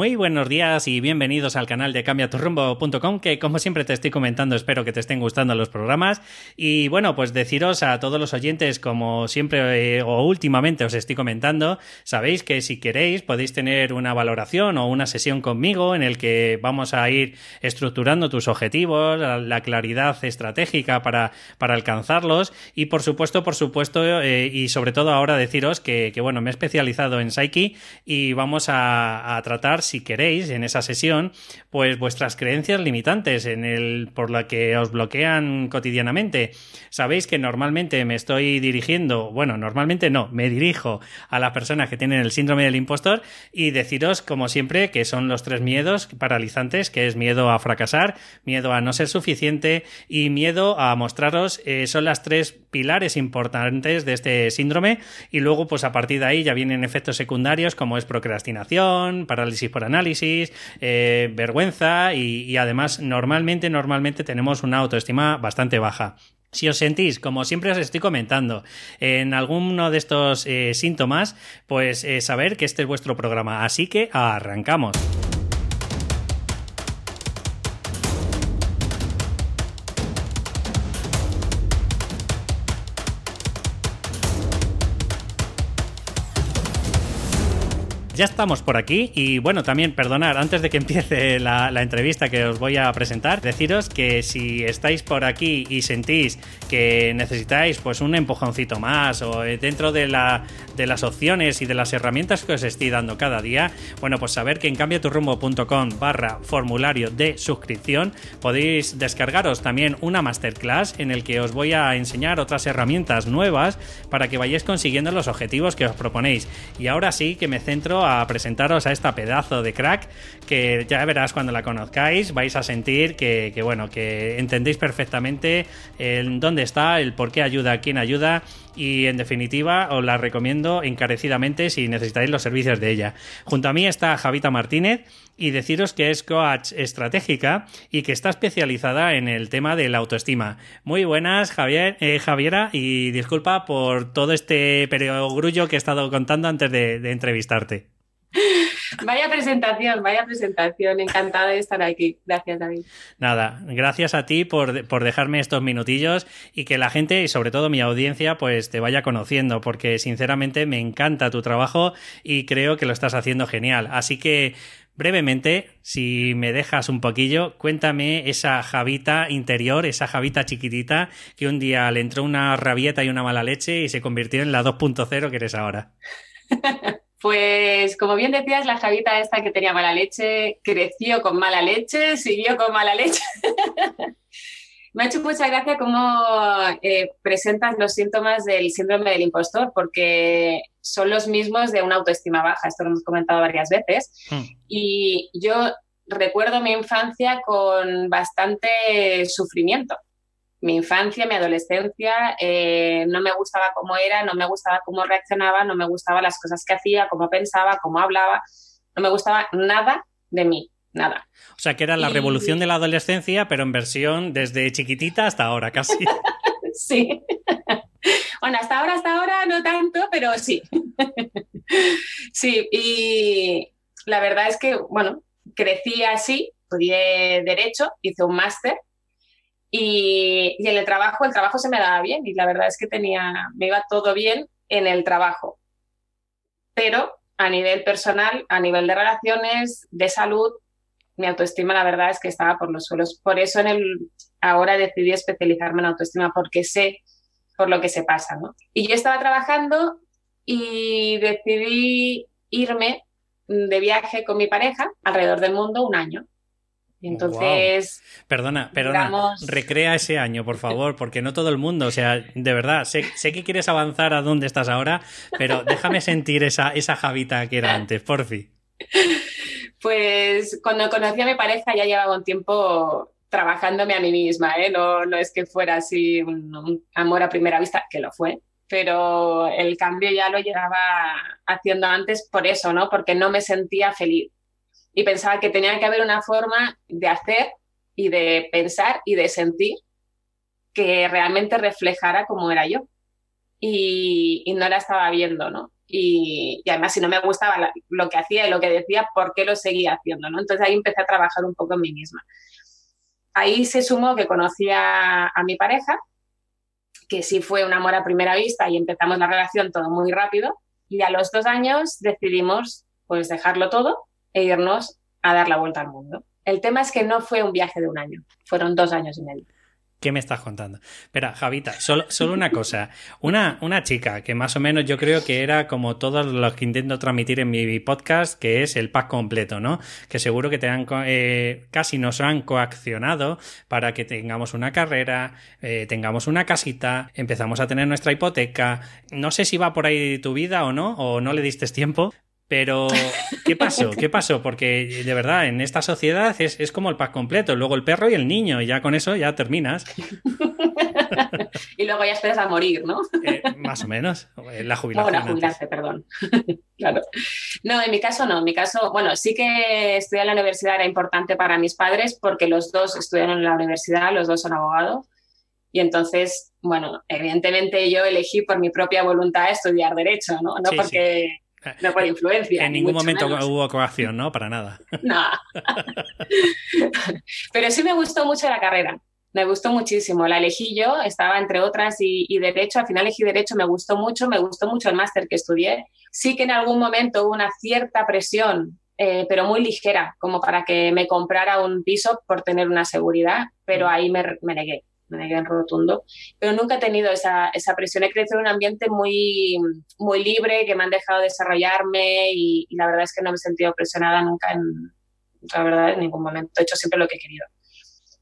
Muy buenos días y bienvenidos al canal de cambiaturrumbo.com que como siempre te estoy comentando espero que te estén gustando los programas. Y bueno pues deciros a todos los oyentes como siempre eh, o últimamente os estoy comentando sabéis que si queréis podéis tener una valoración o una sesión conmigo en el que vamos a ir estructurando tus objetivos la, claridad estratégica para, para alcanzarlos. Y por supuesto por supuesto eh, y sobre todo ahora deciros que, bueno me he especializado en Psyche y vamos a, a tratar si queréis, en esa sesión, pues vuestras creencias limitantes en el por la que os bloquean cotidianamente. Sabéis que normalmente me estoy dirigiendo, bueno, normalmente no, me dirijo a las personas que tienen el síndrome del impostor y deciros, como siempre, que son los tres miedos paralizantes, que es miedo a fracasar, miedo a no ser suficiente y miedo a mostraros, eh, son las tres pilares importantes de este síndrome y luego pues a partir de ahí ya vienen efectos secundarios como es procrastinación, parálisis por análisis, eh, vergüenza y, además normalmente, normalmente tenemos una autoestima bastante baja. Si os sentís, como siempre os estoy comentando, en alguno de estos eh, síntomas, pues eh, saber que este es vuestro programa. Así que arrancamos. Ya estamos por aquí y bueno, también perdonar, antes de que empiece la, entrevista que os voy a presentar, deciros que si estáis por aquí y sentís que necesitáis pues un empujoncito más o eh, dentro de, la, de las opciones y de las herramientas que os estoy dando cada día, bueno, pues saber que en cambiaturrumbo.com barra formulario de suscripción podéis descargaros también una masterclass en el que os voy a enseñar otras herramientas nuevas para que vayáis consiguiendo los objetivos que os proponéis. Y ahora sí que me centro a presentaros a esta pedazo de crack que ya verás cuando la conozcáis, vais a sentir que, bueno, que entendéis perfectamente el dónde está, el por qué ayuda, a quién ayuda y en definitiva os la recomiendo encarecidamente si necesitáis los servicios de ella. Junto a mí está Javita Martínez y deciros que es coach estratégica y que está especializada en el tema de la autoestima. Muy buenas, Javier, eh, Javiera, y disculpa por todo este perogrullo que he estado contando antes de entrevistarte. Vaya presentación, vaya presentación. Encantada de estar aquí. Gracias, David. Nada, gracias a ti por, dejarme estos minutillos y que la gente y sobre todo mi audiencia pues te vaya conociendo porque sinceramente me encanta tu trabajo y creo que lo estás haciendo genial. Así que brevemente, si me dejas un poquillo, cuéntame esa javita interior, esa javita chiquitita que un día le entró una rabieta y una mala leche y se convirtió en la 2.0 que eres ahora. Pues como bien decías, la Javita esta que tenía mala leche creció con mala leche, siguió con mala leche. Me ha hecho mucha gracia cómo eh, presentas los síntomas del síndrome del impostor, porque son los mismos de una autoestima baja, esto lo hemos comentado varias veces. Hmm. Y yo recuerdo mi infancia con bastante sufrimiento mi infancia, mi adolescencia, eh, no me gustaba cómo era, no me gustaba cómo reaccionaba, no me gustaba las cosas que hacía, cómo pensaba, cómo hablaba, no me gustaba nada de mí, nada. O sea, que era la revolución de la adolescencia, pero en versión desde chiquitita hasta ahora, casi. sí. bueno, hasta ahora, hasta ahora no tanto, pero sí. sí, y la verdad es que, bueno, crecí así, estudié Derecho, hice un máster y, en el trabajo, el trabajo se me daba bien y la verdad es que tenía, me iba todo bien en el trabajo. Pero a nivel personal, a nivel de relaciones, de salud, mi autoestima la verdad es que estaba por los suelos. Por eso en el, ahora decidí especializarme en autoestima porque sé por lo que se pasa. ¿no? Y yo estaba trabajando y decidí irme de viaje con mi pareja alrededor del mundo un año. Entonces. Perdona, perdona. Recrea ese año, por favor, porque no todo el mundo, o sea, de verdad, sé, que quieres avanzar a donde estás ahora, pero déjame sentir esa, esa Javita que era antes, por fin. Pues cuando conocí a mi pareja ya llevaba un tiempo trabajándome a mí misma, ¿eh? no, no es que fuera así un amor a primera vista, que lo fue, pero el cambio ya lo llevaba haciendo antes por eso, ¿no? Porque no me sentía feliz y pensaba que tenía que haber una forma de hacer y de pensar y de sentir que realmente reflejara cómo era yo. Y, no la estaba viendo, ¿no? y, además si no me gustaba lo que hacía y lo que decía, ¿por qué lo seguía haciendo? ¿no? Entonces ahí empecé a trabajar un poco en mí misma. Ahí se sumó que conocía a mi pareja, que sí fue un amor a primera vista y empezamos la relación todo muy rápido. Y a los dos años decidimos pues dejarlo todo e irnos a dar la vuelta al mundo. El tema es que no fue un viaje de un año, fueron dos años y medio. ¿Qué me estás contando? Espera, Javita, solo, solo una cosa. Una, una chica que más o menos yo creo que era como todos los que intento transmitir en mi podcast, que es el pack completo, ¿no? Que seguro que te han, eh, casi nos han coaccionado para que tengamos una carrera, eh, tengamos una casita, empezamos a tener nuestra hipoteca. No sé si va por ahí tu vida o no, o no le diste tiempo, pero, ¿qué pasó? ¿Qué pasó? Porque de verdad, en esta sociedad es, como el pack completo, luego el perro y el niño, y ya con eso ya terminas. y luego ya esperas a morir, ¿no? Eh, más o menos, la jubilación. la jubilarse, perdón. claro. No, en mi caso no, en mi caso, bueno, sí que estudiar en la universidad era importante para mis padres porque los dos estudiaron en la universidad, los dos son abogados. Y entonces, bueno, evidentemente yo elegí por mi propia voluntad estudiar Derecho, ¿no? No porque no por influencia. En ningún momento hubo coacción, ¿no? Para nada. No. Pero sí me gustó mucho la carrera. Me gustó muchísimo. La elegí yo, estaba entre otras y, Derecho. Al final elegí Derecho, me gustó mucho. Me gustó mucho el máster que estudié. Sí que en algún momento hubo una cierta presión, eh, pero muy ligera, como para que me comprara un piso por tener una seguridad, pero mm. ahí me, me negué en rotundo, pero nunca he tenido esa, esa, presión. He crecido en un ambiente muy, muy libre, que me han dejado desarrollarme y, la verdad es que no me he sentido presionada nunca en, la verdad, en ningún momento. He hecho siempre lo que he querido.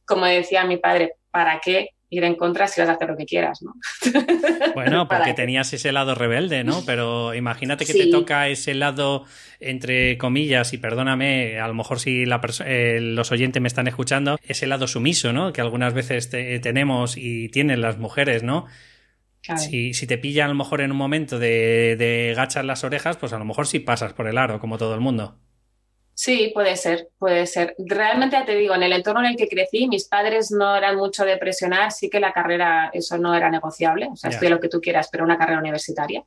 Como decía mi padre, ¿para qué ir en contra si vas a hacer lo que quieras, ¿no? Bueno, porque tenías ese lado rebelde, ¿no? Pero imagínate que te toca ese lado, entre comillas, y perdóname, a lo mejor si la eh, los oyentes me están escuchando, ese lado sumiso, ¿no? Que algunas veces tenemos y tienen las mujeres, ¿no? Si, si, te pilla a lo mejor en un momento de, de gachar las orejas, pues a lo mejor sí pasas por el aro, como todo el mundo. Sí, puede ser, puede ser. Realmente ya te digo, en el entorno en el que crecí, mis padres no eran mucho de presionar, sí que la carrera, eso no era negociable, o sea, estudia lo que tú quieras, pero una carrera universitaria,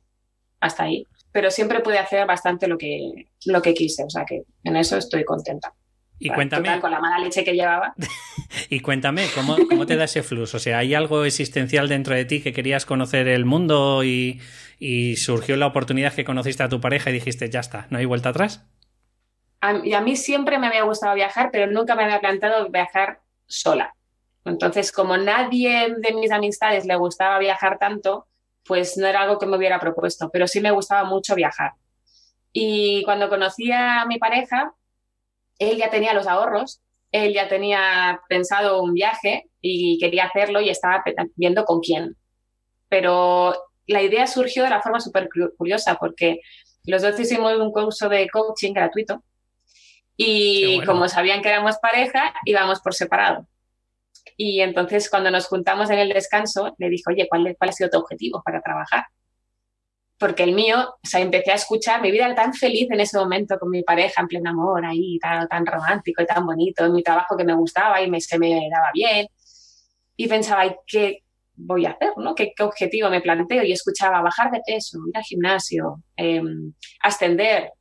hasta ahí. Pero siempre pude hacer bastante lo que, lo que quise, o sea que en eso estoy contenta. Y cuéntame. con la mala leche que llevaba. y cuéntame, ¿cómo, ¿cómo, te da ese flujo? O sea, ¿hay algo existencial dentro de ti que querías conocer el mundo y, y surgió la oportunidad que conociste a tu pareja y dijiste, ya está, no hay vuelta atrás? Y a mí siempre me había gustado viajar, pero nunca me había planteado viajar sola. Entonces, como nadie de mis amistades le gustaba viajar tanto, pues no era algo que me hubiera propuesto, pero sí me gustaba mucho viajar. Y cuando conocí a mi pareja, él ya tenía los ahorros, él ya tenía pensado un viaje y quería hacerlo y estaba viendo con quién. Pero la idea surgió de la forma súper curiosa porque los dos hicimos un curso de coaching gratuito y como sabían que éramos pareja, íbamos por separado. Y entonces cuando nos juntamos en el descanso, le dije, oye, ¿cuál, cuál ha sido tu objetivo para trabajar? Porque el mío, o sea, empecé a escuchar, mi vida era tan feliz en ese momento con mi pareja en pleno amor, ahí, tan, tan romántico y tan bonito, en mi trabajo que me gustaba y me, se me daba bien. Y pensaba, ¿qué voy a hacer? ¿no? ¿Qué, objetivo me planteo? Y escuchaba bajar de peso, ir al gimnasio, em, ascender.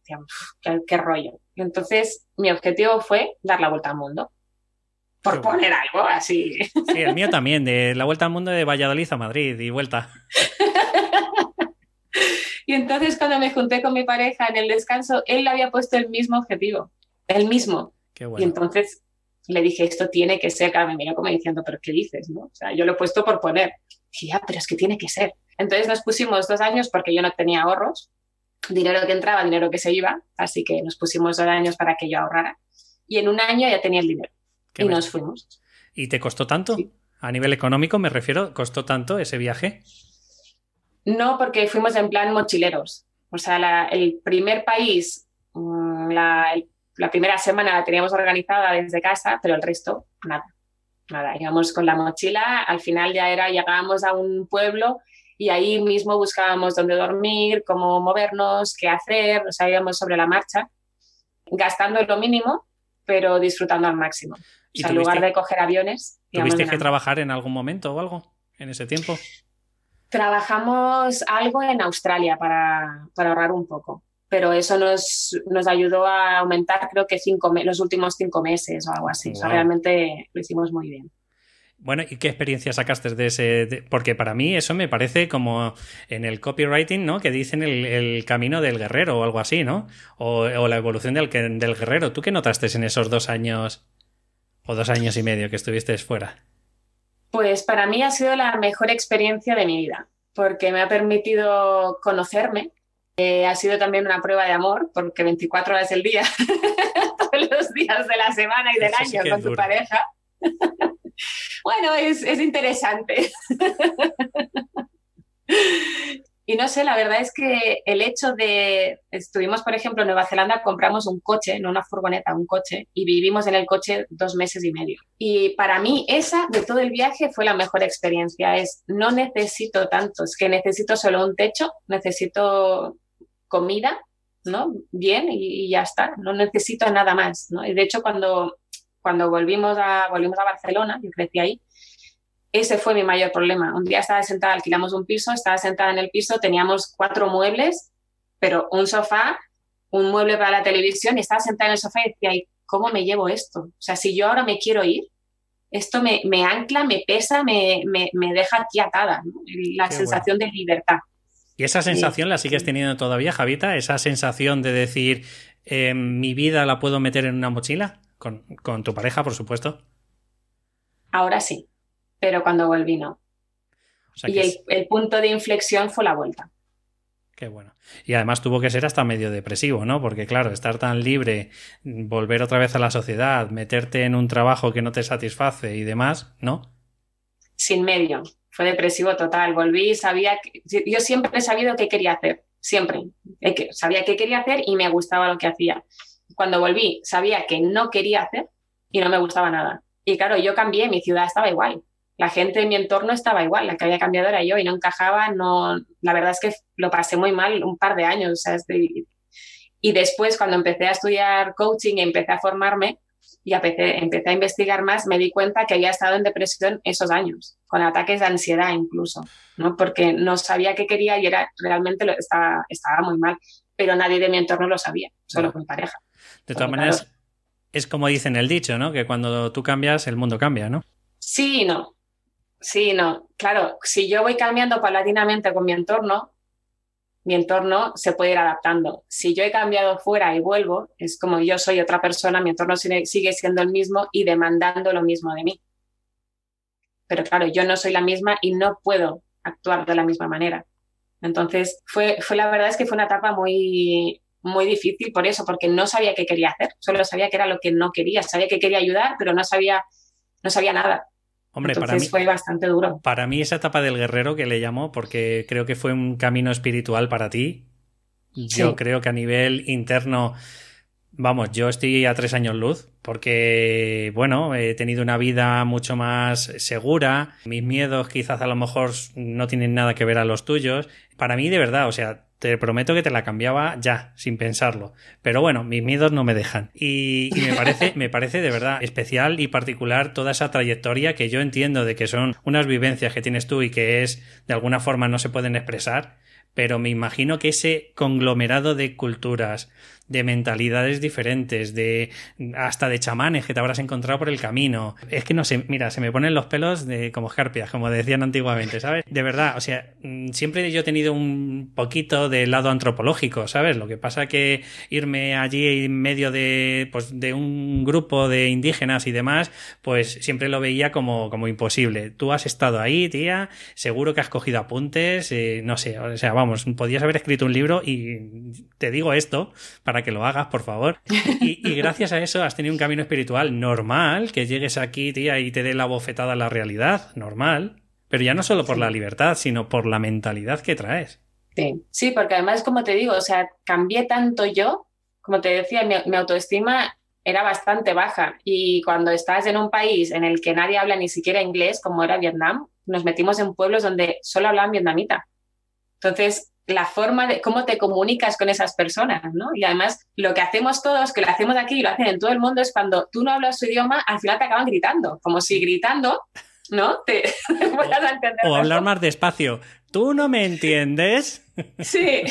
qué, qué rollo. Entonces, mi objetivo fue dar la vuelta al mundo. Por poner algo así. Sí, el mío también, de la vuelta al mundo de Valladolid a Madrid y vuelta. y entonces cuando me junté con mi pareja en el descanso, él le había puesto el mismo objetivo, el mismo. Qué bueno. Y entonces le dije, esto tiene que ser, claro, me miró como diciendo, pero ¿qué dices? ¿no? O sea, yo lo he puesto por poner. dije, ya, pero es que tiene que ser. Entonces nos pusimos dos años porque yo no tenía ahorros dinero que entraba, dinero que se iba, así que nos pusimos dos años para que yo ahorrara. Y en un año ya tenía el dinero. y nos fuimos. ¿Y te costó tanto? A nivel económico me refiero, ¿costó tanto ese viaje? No, porque fuimos en plan mochileros. O sea, el primer país, mm, la, la, primera semana la teníamos organizada desde casa, pero el resto, nada. Nada, íbamos con la mochila, al final ya era, llegábamos a un pueblo y ahí mismo buscábamos dónde dormir, cómo movernos, qué hacer, nos íbamos sobre la marcha, gastando lo mínimo, pero disfrutando al máximo. O sea, en lugar de coger aviones. ¿Tuviste que trabajar en algún momento o algo en ese tiempo? Trabajamos algo en Australia para, para ahorrar un poco, pero eso nos, nos ayudó a aumentar creo que cinco los últimos cinco meses o algo así. O sea, realmente lo hicimos muy bien. Bueno, ¿y qué experiencia sacaste de ese? porque para mí eso me parece como en el copywriting, ¿no? Que dicen el, camino del guerrero o algo así, ¿no? O, la evolución del, del, guerrero. ¿Tú qué notaste en esos dos años o dos años y medio que estuviste fuera? Pues para mí ha sido la mejor experiencia de mi vida, porque me ha permitido conocerme. Eh, ha sido también una prueba de amor, porque 24 horas del día, todos los días de la semana y del año con tu pareja. bueno, es, interesante. Y no sé, la verdad es que el hecho de, estuvimos por ejemplo en Nueva Zelanda, compramos un coche, no una furgoneta, un coche, y vivimos en el coche dos meses y medio. Y para mí esa de todo el viaje fue la mejor experiencia, es no necesito tanto, es que necesito solo un techo, necesito comida, ¿no? Bien y, y ya está, no necesito nada más, ¿no? Y de hecho cuando cuando volvimos a, volvimos a Barcelona, yo crecí ahí, ese fue mi mayor problema. Un día estaba sentada, alquilamos un piso, estaba sentada en el piso, teníamos cuatro muebles, pero un sofá, un mueble para la televisión, y estaba sentada en el sofá y decía, ¿cómo me llevo esto? O sea, si yo ahora me quiero ir, esto me, me ancla, me pesa, me, me, me deja aquí atada, la sensación de libertad. ¿Y esa sensación la sigues teniendo todavía, Javita? ¿Esa sensación de decir, eh, mi vida la puedo meter en una mochila? Con, tu pareja, por supuesto. Ahora sí, pero cuando volví no. y el, punto de inflexión fue la vuelta. Qué bueno. Y además tuvo que ser hasta medio depresivo, ¿no? Porque claro, estar tan libre, volver otra vez a la sociedad, meterte en un trabajo que no te satisface y demás, ¿no? Sin medio. Fue depresivo total. Volví, sabía que... Yo siempre he sabido qué quería hacer. Siempre. Sabía qué quería hacer y me gustaba lo que hacía cuando volví sabía que no quería hacer y no me gustaba nada. Y claro, yo cambié, mi ciudad estaba igual. La gente en mi entorno estaba igual, la que había cambiado era yo y no encajaba, no, la verdad es que lo pasé muy mal un par de años. y después, cuando empecé a estudiar coaching y empecé a formarme y empecé, empecé a investigar más, me di cuenta que había estado en depresión esos años, con ataques de ansiedad incluso, ¿no? porque no sabía qué quería y era, realmente lo, estaba, estaba muy mal, pero nadie de mi entorno lo sabía, solo con pareja. De todas maneras, es como dicen el dicho, ¿no? Que cuando tú cambias, el mundo cambia, ¿no? Sí, no. Sí, no. Claro, si yo voy cambiando paulatinamente con mi entorno, mi entorno se puede ir adaptando. Si yo he cambiado fuera y vuelvo, es como yo soy otra persona, mi entorno sigue siendo el mismo y demandando lo mismo de mí. Pero claro, yo no soy la misma y no puedo actuar de la misma manera. Entonces, fue, fue la verdad es que fue una etapa muy, muy difícil por eso, porque no sabía qué quería hacer, solo sabía que era lo que no quería, sabía que quería ayudar, pero no sabía, no sabía nada. Hombre, para mí fue bastante duro. Para mí esa etapa del guerrero que le llamó, porque creo que fue un camino espiritual para ti. Yo creo que a nivel interno, vamos, yo estoy a tres años luz, porque, bueno, he tenido una vida mucho más segura, mis miedos quizás a lo mejor no tienen nada que ver a los tuyos. Para mí, de verdad, o sea, te prometo que te la cambiaba ya, sin pensarlo. Pero bueno, mis miedos no me dejan. Y, me, parece, me parece de verdad especial y particular toda esa trayectoria que yo entiendo de que son unas vivencias que tienes tú y que es, de alguna forma, no se pueden expresar. Pero me imagino que ese conglomerado de culturas, de mentalidades diferentes, de hasta de chamanes que te habrás encontrado por el camino. Es que no sé, mira, se me ponen los pelos de como escarpias, como decían antiguamente, ¿sabes? De verdad, o sea, mm, siempre yo he tenido un poquito de lado antropológico, ¿sabes? Lo que pasa que irme allí en medio de pues de un grupo de indígenas y demás, pues siempre lo veía como como imposible. Tú has estado ahí, tía, seguro que has cogido apuntes, eh, no sé, o sea, vamos, podías haber escrito un libro y te digo esto para que lo hagas, por favor. Y, gracias a eso has tenido un camino espiritual normal, que llegues aquí, tía, y te dé la bofetada a la realidad, normal. Pero ya no solo por la libertad, sino por la mentalidad que traes. Sí, sí, porque además, como te digo, o sea, cambié tanto yo, como te decía, mi, autoestima era bastante baja. Y cuando estás en un país en el que nadie habla ni siquiera inglés, como era Vietnam, nos metimos en pueblos donde solo hablaban vietnamita. Entonces, la forma de cómo te comunicas con esas personas, ¿no? Y además, lo que hacemos todos, que lo hacemos aquí y lo hacen en todo el mundo, es cuando tú no hablas su idioma, al final te acaban gritando, como si gritando, ¿no? Te o, o hablar más despacio. ¿Tú no me entiendes? Sí.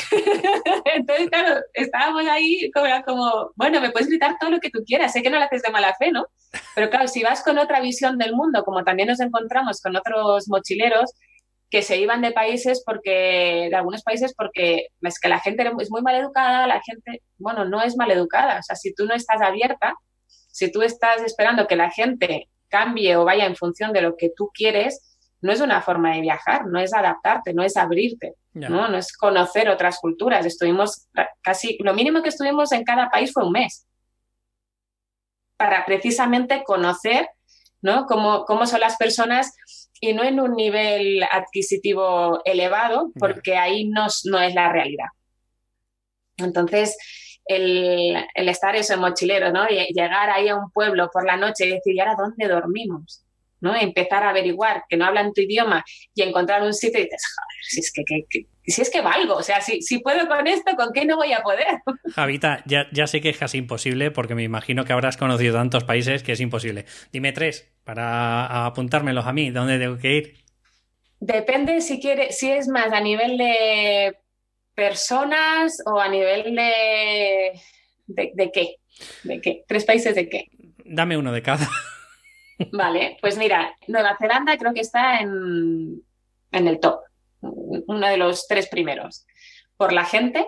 Entonces, claro, estábamos ahí como, como, bueno, me puedes gritar todo lo que tú quieras, sé que no lo haces de mala fe, ¿no? Pero claro, si vas con otra visión del mundo, como también nos encontramos con otros mochileros, que se iban de países porque, de algunos países porque es que la gente es muy mal educada, la gente, bueno, no es mal educada. O sea, si tú no estás abierta, si tú estás esperando que la gente cambie o vaya en función de lo que tú quieres, no es una forma de viajar, no es adaptarte, no es abrirte, ¿no? no es conocer otras culturas. Estuvimos casi, lo mínimo que estuvimos en cada país fue un mes para precisamente conocer ¿no? cómo, cómo son las personas y no en un nivel adquisitivo elevado, porque ahí no, no es la realidad. Entonces, el, el, estar eso en mochilero, ¿no? Y llegar ahí a un pueblo por la noche y decir, ¿y ahora dónde dormimos? ¿no? Empezar a averiguar que no hablan tu idioma y encontrar un sitio y dices, joder, si es que, si es que valgo, o sea, si, si, puedo con esto, ¿con qué no voy a poder? Javita, ya, ya sé que es casi imposible porque me imagino que habrás conocido tantos países que es imposible. Dime tres para apuntármelos a mí, ¿dónde tengo que ir? Depende si quiere, si es más a nivel de personas o a nivel de, de, de qué. ¿De qué? ¿Tres países de qué? Dame uno de cada. Vale, pues mira, Nueva Zelanda creo que está en, el top, uno de los tres primeros. Por la gente,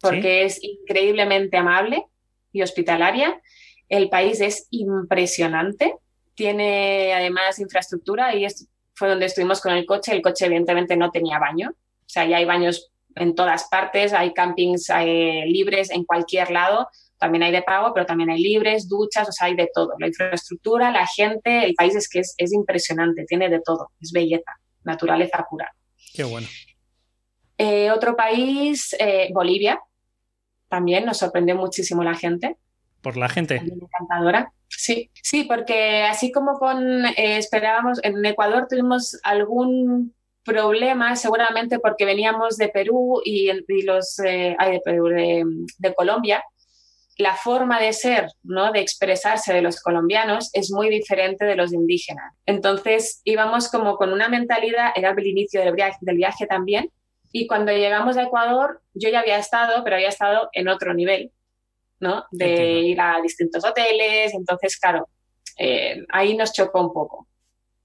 porque es increíblemente amable y hospitalaria. El país es impresionante, tiene además infraestructura y fue donde estuvimos con el coche. El coche evidentemente no tenía baño, o sea, ya hay baños en todas partes, hay campings eh, libres en cualquier lado también hay de pago, pero también hay libres, duchas, o sea, hay de todo. La infraestructura, la gente, el país es que es, impresionante, tiene de todo, es belleza, naturaleza pura. Qué bueno. Eh, otro país, eh, Bolivia, también nos sorprendió muchísimo la gente. ¿Por la gente? Encantadora. Sí, sí, porque así como con eh, esperábamos, en Ecuador tuvimos algún problema, seguramente porque veníamos de Perú y, los de, Perú, de Colombia, la forma de ser, ¿no? de expresarse de los colombianos es muy diferente de los indígenas. Entonces íbamos como con una mentalidad, era el inicio del viaje, del viaje también, y cuando llegamos a Ecuador, yo ya había estado, pero había estado en otro nivel, ¿no? De ir a distintos hoteles, entonces, claro, eh, ahí nos chocó un poco.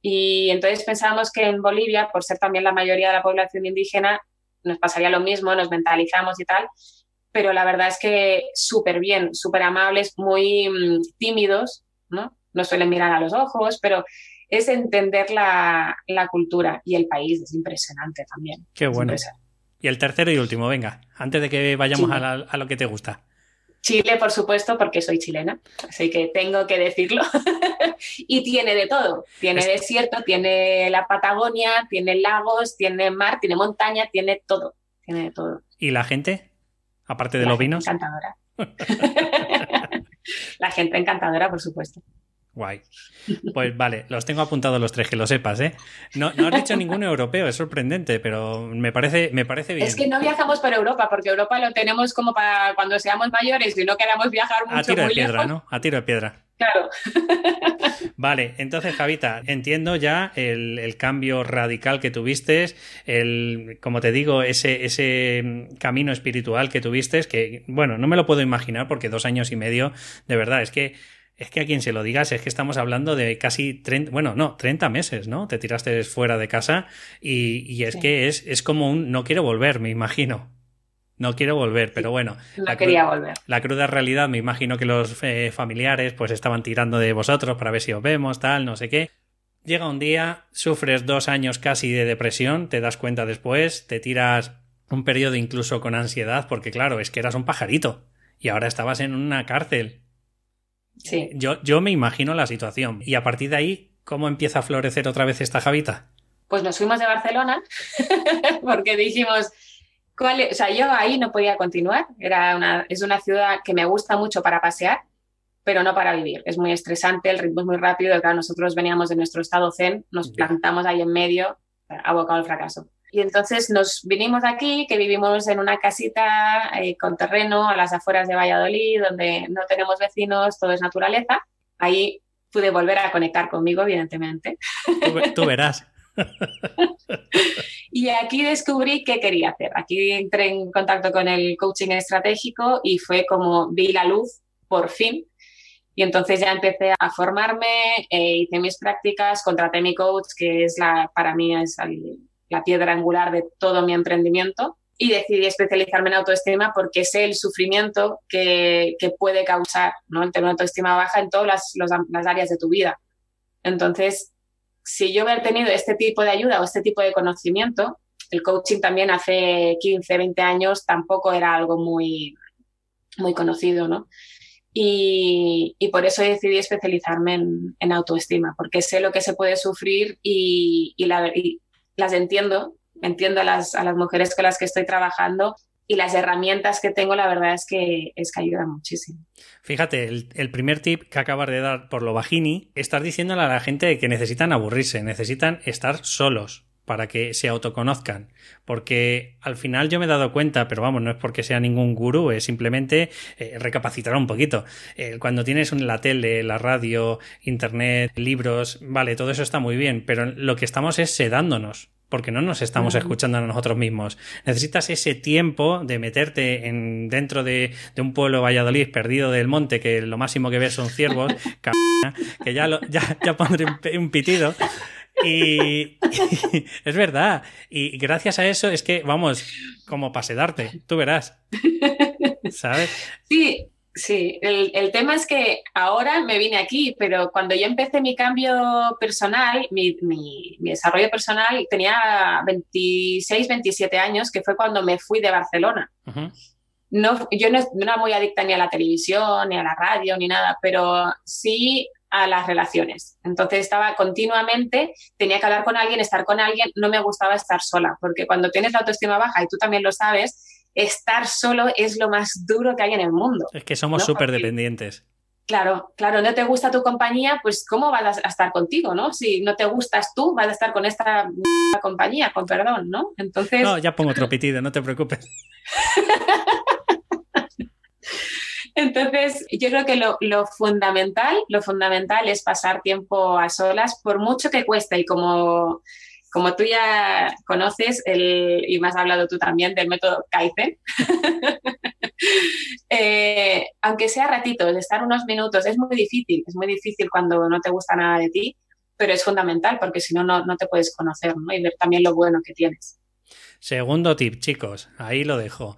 Y entonces pensábamos que en Bolivia, por ser también la mayoría de la población indígena, nos pasaría lo mismo, nos mentalizamos y tal, pero la verdad es que súper bien, súper amables, muy mm, tímidos, ¿no? No suelen mirar a los ojos, pero es entender la, cultura y el país, es impresionante también. Qué bueno. Y el tercero y último, venga, antes de que vayamos a, lo que te gusta. Chile, por supuesto, porque soy chilena, así que tengo que decirlo. y tiene de todo. Tiene desierto, tiene la Patagonia, tiene lagos, tiene mar, tiene montaña, tiene todo. Tiene de todo. ¿Y la gente? Aparte de los vinos. Encantadora. la gente encantadora, por supuesto. Guay. Pues vale, los tengo apuntados los tres, que lo sepas, ¿eh? No, no has dicho ningún europeo, es sorprendente, pero me parece, me parece bien. Es que no viajamos por Europa, porque Europa lo tenemos como para cuando seamos mayores y no queramos viajar mucho. A tiro de piedra, ¿no? A tiro de piedra. Claro. Vale, entonces, Javita, entiendo ya el, cambio radical que tuviste, el, como te digo, ese, ese camino espiritual que tuviste, que, bueno, no me lo puedo imaginar porque dos años y medio, de verdad, es que es que a quien se lo digas, es que estamos hablando de casi 30, bueno, no, 30 meses, ¿no? Te tiraste fuera de casa y, es que es, es como un no quiero volver, me imagino. No quiero volver, pero bueno. No la quería volver. La cruda realidad, me imagino que los eh, familiares pues estaban tirando de vosotros para ver si os vemos, tal, no sé qué. Llega un día, sufres dos años casi de depresión, te das cuenta después, te tiras un periodo incluso con ansiedad, porque claro, es que eras un pajarito y ahora estabas en una cárcel. Sí. Yo, yo me imagino la situación. Y a partir de ahí, ¿cómo empieza a florecer otra vez esta Javita? Pues nos fuimos de Barcelona porque dijimos, o sea, yo ahí no podía continuar. Era una, es una ciudad que me gusta mucho para pasear, pero no para vivir. Es muy estresante, el ritmo es muy rápido. Claro, nosotros veníamos de nuestro estado zen, nos plantamos ahí en medio, abocado al fracaso. Y entonces nos vinimos aquí, que vivimos en una casita eh, con terreno a las afueras de Valladolid, donde no tenemos vecinos, todo es naturaleza. Ahí pude volver a conectar conmigo, evidentemente. Tú, verás. y aquí descubrí qué quería hacer. Aquí entré en contacto con el coaching estratégico y fue como vi la luz, por fin. Y entonces ya empecé a formarme, eh, hice mis prácticas, contraté mi coach, que es la, para mí es la piedra angular de todo mi emprendimiento y decidí especializarme en autoestima porque sé el sufrimiento que, que puede causar ¿no? el tener una autoestima baja en todas las, las, áreas de tu vida. Entonces, si yo hubiera tenido este tipo de ayuda o este tipo de conocimiento, el coaching también hace 15, 20 años tampoco era algo muy, muy conocido, ¿no? Y, y por eso decidí especializarme en, autoestima, porque sé lo que se puede sufrir y, y las entiendo entiendo a las, a las mujeres con las que estoy trabajando y las herramientas que tengo, la verdad es que, es que ayudan muchísimo. Fíjate, el, primer tip que acabas de dar por lo bajini, estás diciéndole a la gente que necesitan aburrirse, necesitan estar solos para que se autoconozcan. Porque al final yo me he dado cuenta, pero vamos, no es porque sea ningún gurú, es simplemente eh, recapacitar un poquito. Cuando tienes la tele, la radio, internet, libros, vale, todo eso está muy bien, pero lo que estamos es sedándonos porque no nos estamos escuchando a nosotros mismos. Necesitas ese tiempo de meterte en, dentro de, un pueblo Valladolid perdido del monte, que lo máximo que ves son ciervos, que ya, ya, pondré un, pitido. Y, es verdad. Y gracias a eso es que, vamos, como para sedarte, tú verás. ¿Sabes? Sí, Sí, el, tema es que ahora me vine aquí, pero cuando yo empecé mi cambio personal, mi, desarrollo personal, tenía 26, 27 años, que fue cuando me fui de Barcelona. no, yo no, no, era muy adicta ni a la televisión, ni a la radio, ni nada, pero sí a las relaciones. Entonces estaba continuamente, tenía que hablar con alguien, estar con alguien, no me gustaba estar sola, porque cuando tienes la autoestima baja, y tú también lo sabes, estar solo es lo más duro que hay en el mundo. Es que somos súper dependientes. Claro, claro, no te gusta tu compañía, pues ¿cómo vas a estar contigo, no? Si no te gustas tú, vas a estar con esta compañía, con perdón, ¿no? Entonces... No, ya pongo otro pitido, no te preocupes. Entonces, yo creo que lo, lo, fundamental, lo fundamental es pasar tiempo a solas, por mucho que cueste, y como como tú ya conoces, el, y me has hablado tú también del método Kaizen, eh, aunque sea ratitos, estar unos minutos, es muy difícil, es muy difícil cuando no te gusta nada de ti, pero es fundamental porque si no, no te puedes conocer ¿no? y ver también lo bueno que tienes. Segundo tip, chicos, ahí lo dejo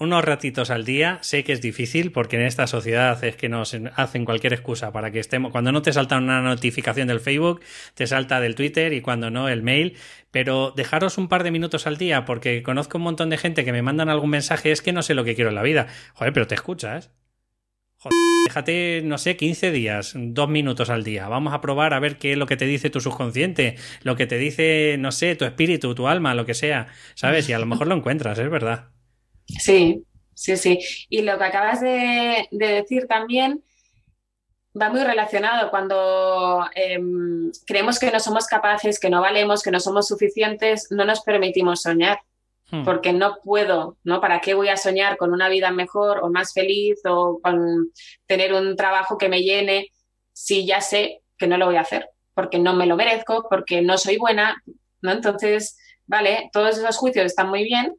unos ratitos al día. Sé que es difícil porque en esta sociedad es que nos hacen cualquier excusa para que estemos. Cuando no te salta una notificación del Facebook, te salta del Twitter y cuando no, el mail. Pero dejaros un par de minutos al día porque conozco un montón de gente que me mandan algún mensaje. Es que no sé lo que quiero en la vida. Joder, pero te escuchas. Joder, déjate, no sé, 15 días, dos minutos al día. Vamos a probar a ver qué es lo que te dice tu subconsciente, lo que te dice, no sé, tu espíritu, tu alma, lo que sea. ¿Sabes? Y a lo mejor lo encuentras, es verdad. Sí, sí, sí. Y lo que acabas de, decir también va muy relacionado cuando em, creemos que no somos capaces, que no valemos, que no somos suficientes, no nos permitimos soñar. Hmm. Porque no puedo, ¿no? ¿Para qué voy a soñar con una vida mejor o más feliz o con tener un trabajo que me llene si ya sé que no lo voy a hacer? Porque no me lo merezco, porque no soy buena, ¿no? Entonces, vale, todos esos juicios están muy bien,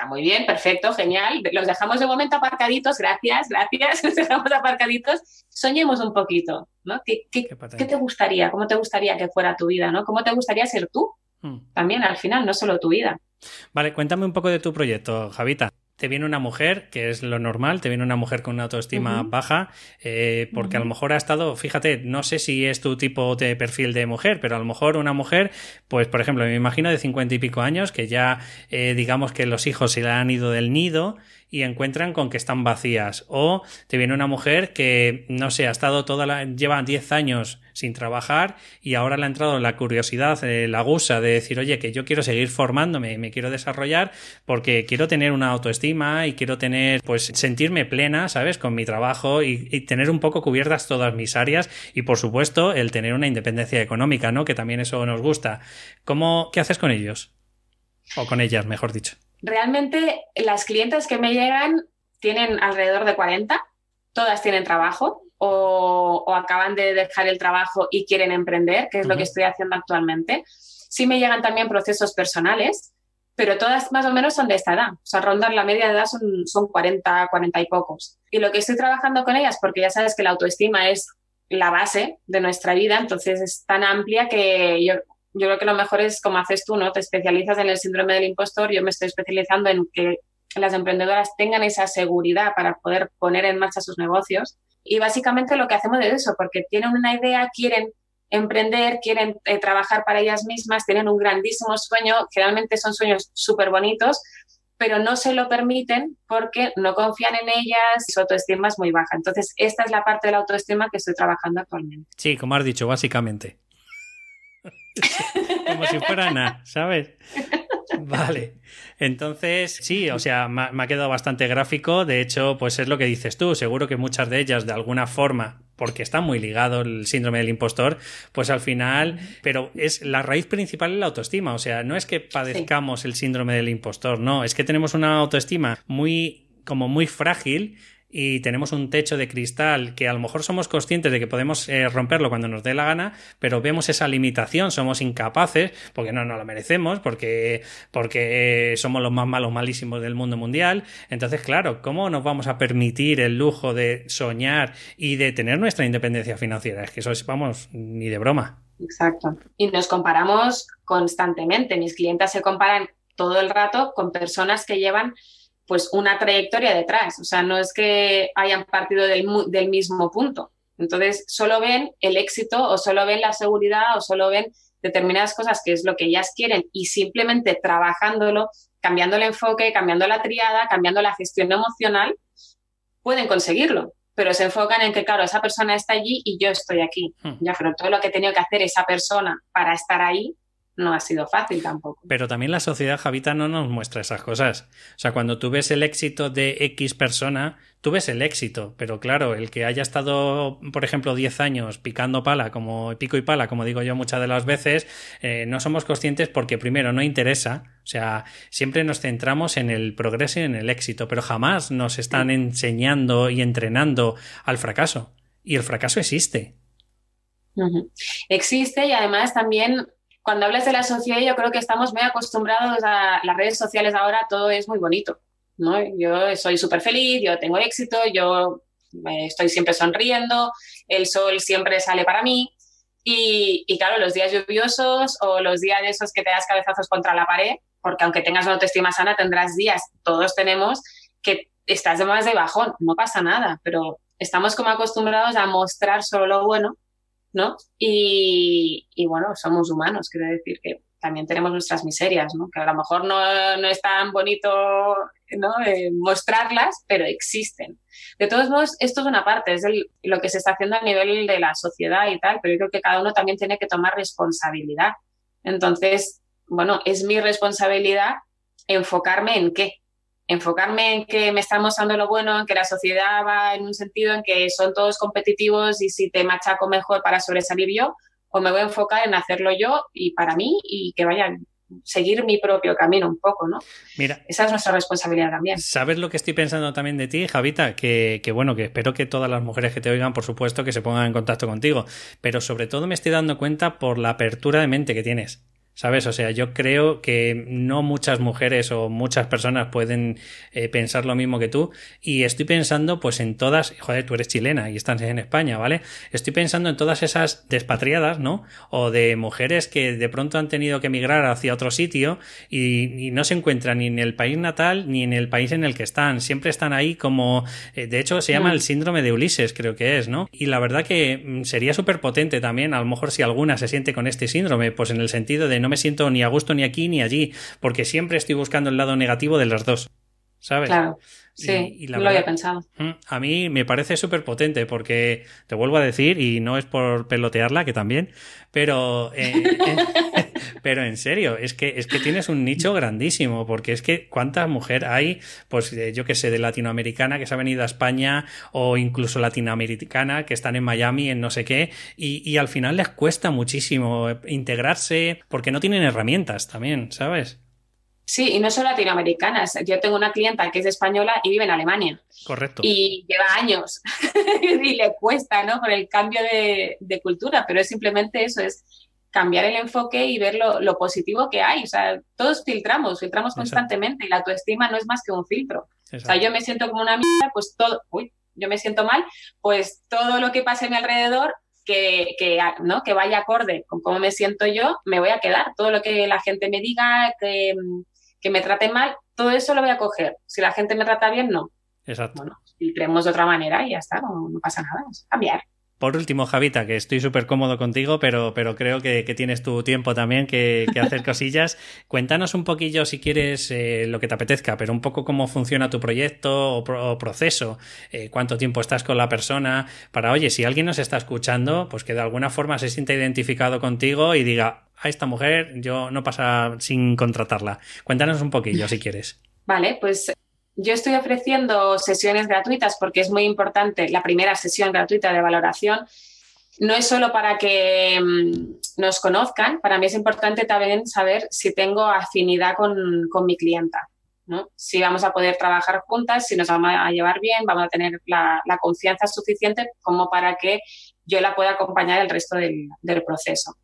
Está muy bien, perfecto, genial. Los dejamos de momento aparcaditos, gracias, gracias. Los dejamos aparcaditos. Soñemos un poquito, ¿no? ¿Qué, te gustaría? ¿Cómo te gustaría que fuera tu vida, ¿no? ¿Cómo te gustaría ser tú? Hmm. También al final, no solo tu vida. Vale, cuéntame un poco de tu proyecto, Javita te viene una mujer, que es lo normal, te viene una mujer con una autoestima baja, eh, porque a lo mejor ha estado, fíjate, no sé si es tu tipo de perfil de mujer, pero a lo mejor una mujer, pues por ejemplo, me imagino de cincuenta y pico años, que ya eh, digamos que los hijos se le han ido del nido y encuentran con que están vacías. O te viene una mujer que, no sé, ha estado toda la, lleva 10 años sin trabajar y ahora le ha entrado la curiosidad, eh, la gusa de decir, oye, que yo quiero seguir formándome, me quiero desarrollar porque quiero tener una autoestima y quiero tener, pues, sentirme plena, ¿sabes? Con mi trabajo y, y tener un poco cubiertas todas mis áreas y, por supuesto, el tener una independencia económica, ¿no? Que también eso nos gusta. ¿Cómo, qué haces con ellos? O con ellas, mejor dicho. Realmente las clientes que me llegan tienen alrededor de 40, todas tienen trabajo, o, acaban de dejar el trabajo y quieren emprender, que es lo que estoy haciendo actualmente. Sí me llegan también procesos personales, pero todas más o menos son de esta edad. O sea, rondar la media de edad son, son 40, 40 y pocos. Y lo que estoy trabajando con ellas, porque ya sabes que la autoestima es la base de nuestra vida, entonces es tan amplia que yo, yo creo que lo mejor es como haces tú, ¿no? Te especializas en el síndrome del impostor, yo me estoy especializando en que las emprendedoras tengan esa seguridad para poder poner en marcha sus negocios. Y básicamente lo que hacemos es eso, porque tienen una idea, quieren emprender, quieren eh, trabajar para ellas mismas, tienen un grandísimo sueño, generalmente son sueños súper bonitos, pero no se lo permiten porque no confían en ellas y su autoestima es muy baja. Entonces, esta es la parte de la autoestima que estoy trabajando actualmente. Sí, como has dicho, básicamente. Como si fuera nada, ¿sabes? Vale. Entonces, sí, o sea, me ha quedado bastante gráfico. De hecho, pues es lo que dices tú. Seguro que muchas de ellas, de alguna forma, porque está muy ligado el síndrome del impostor, pues al final, pero es la raíz principal en la autoestima. O sea, no es que padezcamos el síndrome del impostor, no, es que tenemos una autoestima muy como muy frágil y tenemos un techo de cristal que a lo mejor somos conscientes de que podemos eh, romperlo cuando nos dé la gana, pero vemos esa limitación, somos incapaces, porque no nos lo merecemos, porque, porque somos los más malos, malísimos del mundo mundial. Entonces, claro, ¿cómo nos vamos a permitir el lujo de soñar y de tener nuestra independencia financiera? Es que eso es, vamos, ni de broma. Exacto. Y nos comparamos constantemente. Mis clientes se comparan todo el rato con personas que llevan pues una trayectoria detrás. O sea, no es que hayan partido del, del mismo punto. Entonces, solo ven el éxito o solo ven la seguridad o solo ven determinadas cosas que es lo que ellas quieren y simplemente trabajándolo, cambiando el enfoque, cambiando la triada, cambiando la gestión emocional, pueden conseguirlo. Pero se enfocan en que, claro, esa persona está allí y yo estoy aquí. Hmm. Ya, pero todo lo que ha tenido que hacer esa persona para estar ahí, no ha sido fácil tampoco. Pero también la sociedad Javita no nos muestra esas cosas. O sea, cuando tú ves el éxito de X persona, tú ves el éxito, pero claro, el que haya estado, por ejemplo, 10 años picando pala, como pico y pala, como digo yo muchas de las veces, eh, no somos conscientes porque primero no interesa, o sea, siempre nos centramos en el progreso y en el éxito, pero jamás nos están enseñando y entrenando al fracaso. Y el fracaso existe. Existe y además también cuando hablas de la sociedad, yo creo que estamos muy acostumbrados a las redes sociales ahora, todo es muy bonito. ¿no? Yo soy súper feliz, yo tengo éxito, yo estoy siempre sonriendo, el sol siempre sale para mí. Y, y, claro, los días lluviosos o los días de esos que te das cabezazos contra la pared, porque aunque tengas una autoestima sana, tendrás días, todos tenemos, que estás de más de bajón, no pasa nada, pero estamos como acostumbrados a mostrar solo lo bueno ¿no? Y, bueno, somos humanos, quiero decir que también tenemos nuestras miserias, ¿no? Que a lo mejor no, es tan bonito ¿no? Eh, mostrarlas, pero existen. De todos modos, esto es una parte, es lo que se está haciendo a nivel de la sociedad y tal, pero yo creo que cada uno también tiene que tomar responsabilidad. Entonces, bueno, es mi responsabilidad enfocarme en qué, enfocarme en que me están mostrando lo bueno, en que la sociedad va en un sentido en que son todos competitivos y si te machaco mejor para sobresalir yo, o me voy a enfocar en hacerlo yo y para mí y que vayan seguir mi propio camino un poco, ¿no? Mira. Esa es nuestra responsabilidad también. ¿Sabes lo que estoy pensando también de ti, Javita? Que, que, bueno, que espero que todas las mujeres que te oigan, por supuesto, que se pongan en contacto contigo. Pero sobre todo me estoy dando cuenta por la apertura de mente que tienes. ¿Sabes? O sea, yo creo que no muchas mujeres o muchas personas pueden eh, pensar lo mismo que tú. Y estoy pensando, pues, en todas. Joder, tú eres chilena y estás en España, ¿vale? Estoy pensando en todas esas despatriadas, ¿no? O de mujeres que de pronto han tenido que emigrar hacia otro sitio y, no se encuentran ni en el país natal ni en el país en el que están. Siempre están ahí como. Eh, de hecho, se llama mm. el síndrome de Ulises, creo que es, ¿no? Y la verdad que mm, sería súper potente también, a lo mejor si alguna se siente con este síndrome, pues en el sentido de no me siento ni a gusto ni aquí ni allí, porque siempre estoy buscando el lado negativo de las dos. ¿Sabes? Claro. Sí, lo había pensado. Mm, a mí me parece súper potente porque, te vuelvo a decir, y no es por pelotearla, que también, pero, eh, eh, pero en serio, es que, es que tienes un nicho grandísimo, porque es que cuánta mujer hay, pues eh, yo que sé, de latinoamericana que se ha venido a España o incluso latinoamericana que están en Miami, en no sé qué, y, y al final les cuesta muchísimo integrarse porque no tienen herramientas también, ¿sabes? Sí, y no solo latinoamericanas. Yo tengo una clienta que es española y vive en Alemania. Correcto. Y lleva años y le cuesta, ¿no? Por el cambio de, cultura, pero es simplemente eso, es cambiar el enfoque y ver lo, positivo que hay. O sea, todos filtramos, filtramos constantemente y la autoestima no es más que un filtro. O sea, yo me siento como una mierda, pues todo, uy, yo me siento mal, pues todo lo que pase a mi alrededor que, que, ¿no? que vaya acorde con cómo me siento yo, me voy a quedar. Todo lo que la gente me diga, que, que me trate mal, todo eso lo voy a coger. Si la gente me trata bien, no. Exacto. Bueno, filtremos de otra manera y ya está, no, pasa nada, es cambiar. Por último, Javita, que estoy súper cómodo contigo, pero, pero creo que, tienes tu tiempo también que, hacer cosillas. Cuéntanos un poquillo, si quieres, eh, lo que te apetezca, pero un poco cómo funciona tu proyecto o, proceso, eh, cuánto tiempo estás con la persona, para, oye, si alguien nos está escuchando, pues que de alguna forma se sienta identificado contigo y diga, a esta mujer yo no pasa sin contratarla. Cuéntanos un poquillo, si quieres. Vale, pues yo estoy ofreciendo sesiones gratuitas porque es muy importante, la primera sesión gratuita de valoración no es solo para que mm, nos conozcan, para mí es importante también saber si tengo afinidad con, mi clienta, ¿no? si vamos a poder trabajar juntas, si nos vamos a llevar bien, vamos a tener la, confianza suficiente como para que yo la pueda acompañar el resto del, proceso.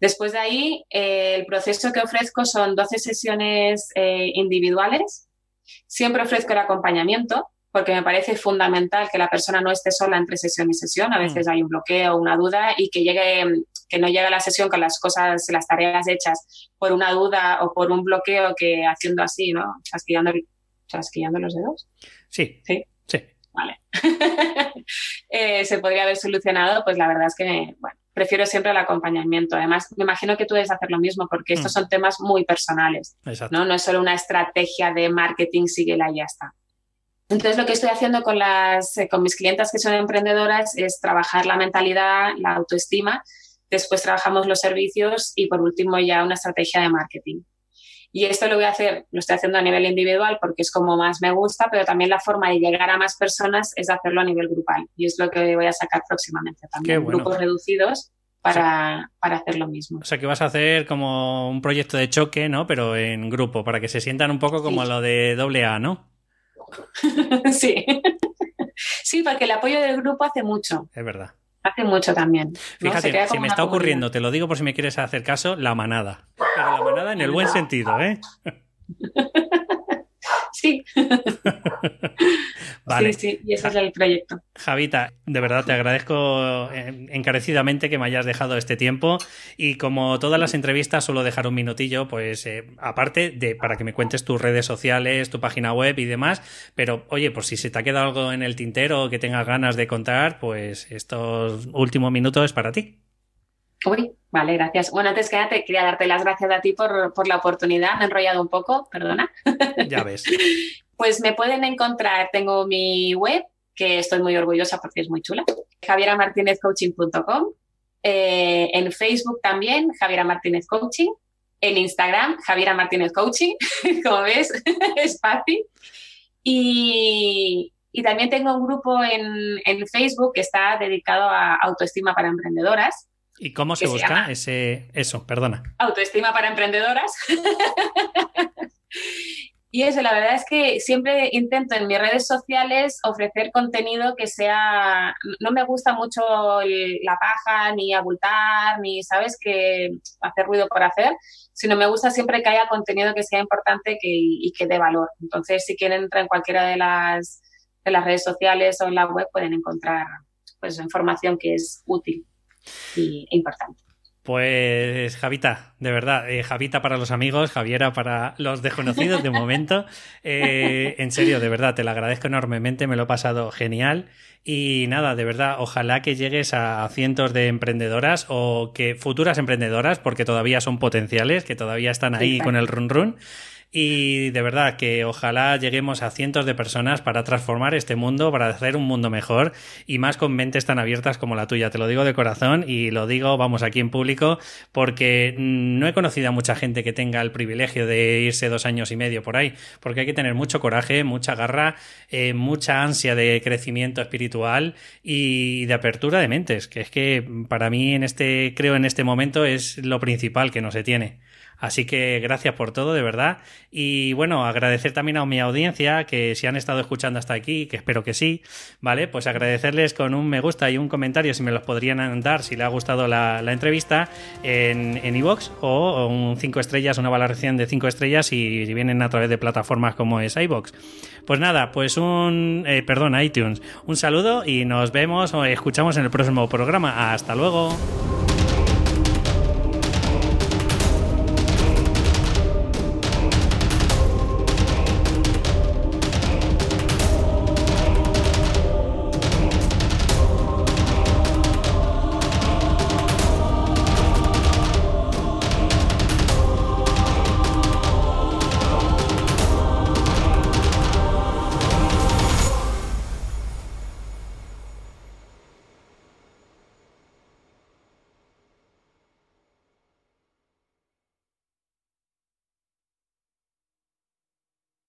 Después de ahí, eh, el proceso que ofrezco son 12 sesiones eh, individuales Siempre ofrezco el acompañamiento porque me parece fundamental que la persona no esté sola entre sesión y sesión. A veces mm. hay un bloqueo, una duda y que llegue que no llegue a la sesión con las cosas, las tareas hechas por una duda o por un bloqueo que haciendo así, ¿no? Chasquillando, chasquillando los dedos. Sí. Sí. Sí. Vale. Eh, se podría haber solucionado, pues la verdad es que, bueno, prefiero siempre el acompañamiento. Además, me imagino que tú debes hacer lo mismo porque estos mm. son temas muy personales. ¿no? no es solo una estrategia de marketing, síguela y ya está. Entonces, lo que estoy haciendo con, las, eh, con mis clientas que son emprendedoras es trabajar la mentalidad, la autoestima, después trabajamos los servicios y por último ya una estrategia de marketing. Y esto lo voy a hacer, lo estoy haciendo a nivel individual porque es como más me gusta, pero también la forma de llegar a más personas es hacerlo a nivel grupal. Y es lo que voy a sacar próximamente también. Grupos reducidos para, para, hacer lo mismo. O sea, que vas a hacer como un proyecto de choque, ¿no? Pero en grupo, para que se sientan un poco como lo de doble A, ¿no? sí. sí, porque el apoyo del grupo hace mucho. Es verdad. Hace mucho también. Fíjate, se me está ocurriendo, te lo digo por si me quieres hacer caso, la manada. Pero la manada en el buen sentido, ¿eh? Sí. vale. Sí, sí, y ese es el proyecto. Javita, de verdad te agradezco eh, encarecidamente que me hayas dejado este tiempo y como todas las entrevistas suelo dejar un minutillo, pues eh, aparte de para que me cuentes tus redes sociales, tu página web y demás, pero oye, por si se te ha quedado algo en el tintero o que tengas ganas de contar, pues estos últimos minutos es para ti. Uy, vale, gracias. Bueno, antes que nada, te quería darte las gracias a ti por, la oportunidad. Me he enrollado un poco, perdona. Ya ves. pues me pueden encontrar, tengo mi web, que estoy muy orgullosa porque es muy chula, javiramartinezcoaching.com. Eh, en Facebook también, Javiera Martínez Coaching. En Instagram, Javiera Martínez Coaching. Como ves, es fácil. Y, también tengo un grupo en, en Facebook que está dedicado a autoestima para emprendedoras ¿Y cómo se busca ese eso? Perdona. Autoestima para emprendedoras. y eso, la verdad es que siempre intento en mis redes sociales ofrecer contenido que sea. No me gusta mucho la paja, ni abultar, ni, ¿sabes?, que hacer ruido por hacer, sino me gusta siempre que haya contenido que sea importante y que dé valor. Entonces, si quieren entrar en cualquiera de las, de las redes sociales o en la web, pueden encontrar pues información que es útil y importante. Pues Javita, de verdad, eh, Javita para los amigos, Javiera para los desconocidos de momento. Eh, en serio, de verdad, te lo agradezco enormemente, me lo he pasado genial. Y nada, de verdad, ojalá que llegues a cientos de emprendedoras o que futuras emprendedoras, porque todavía son potenciales, que todavía están ahí con el run run. Y de verdad que ojalá lleguemos a cientos de personas para transformar este mundo, para hacer un mundo mejor y más con mentes tan abiertas como la tuya. Te lo digo de corazón y lo digo, vamos, aquí en público, porque no he conocido a mucha gente que tenga el privilegio de irse dos años y medio por ahí, porque hay que tener mucho coraje, mucha garra, eh, mucha ansia de crecimiento espiritual y de apertura de mentes, que es que para mí en este, creo en este momento es lo principal que no se tiene. Así que gracias por todo, de verdad. Y bueno, agradecer también a mi audiencia que si han estado escuchando hasta aquí, que espero que sí, ¿vale? Pues agradecerles con un me gusta y un comentario si me los podrían dar si les ha gustado la, entrevista en iVoox o un 5 estrellas, una valoración de 5 estrellas si, vienen a través de plataformas como es iVoox. Pues nada, pues un, eh, perdón, iTunes. Un saludo y nos vemos o escuchamos en el próximo programa. Hasta luego.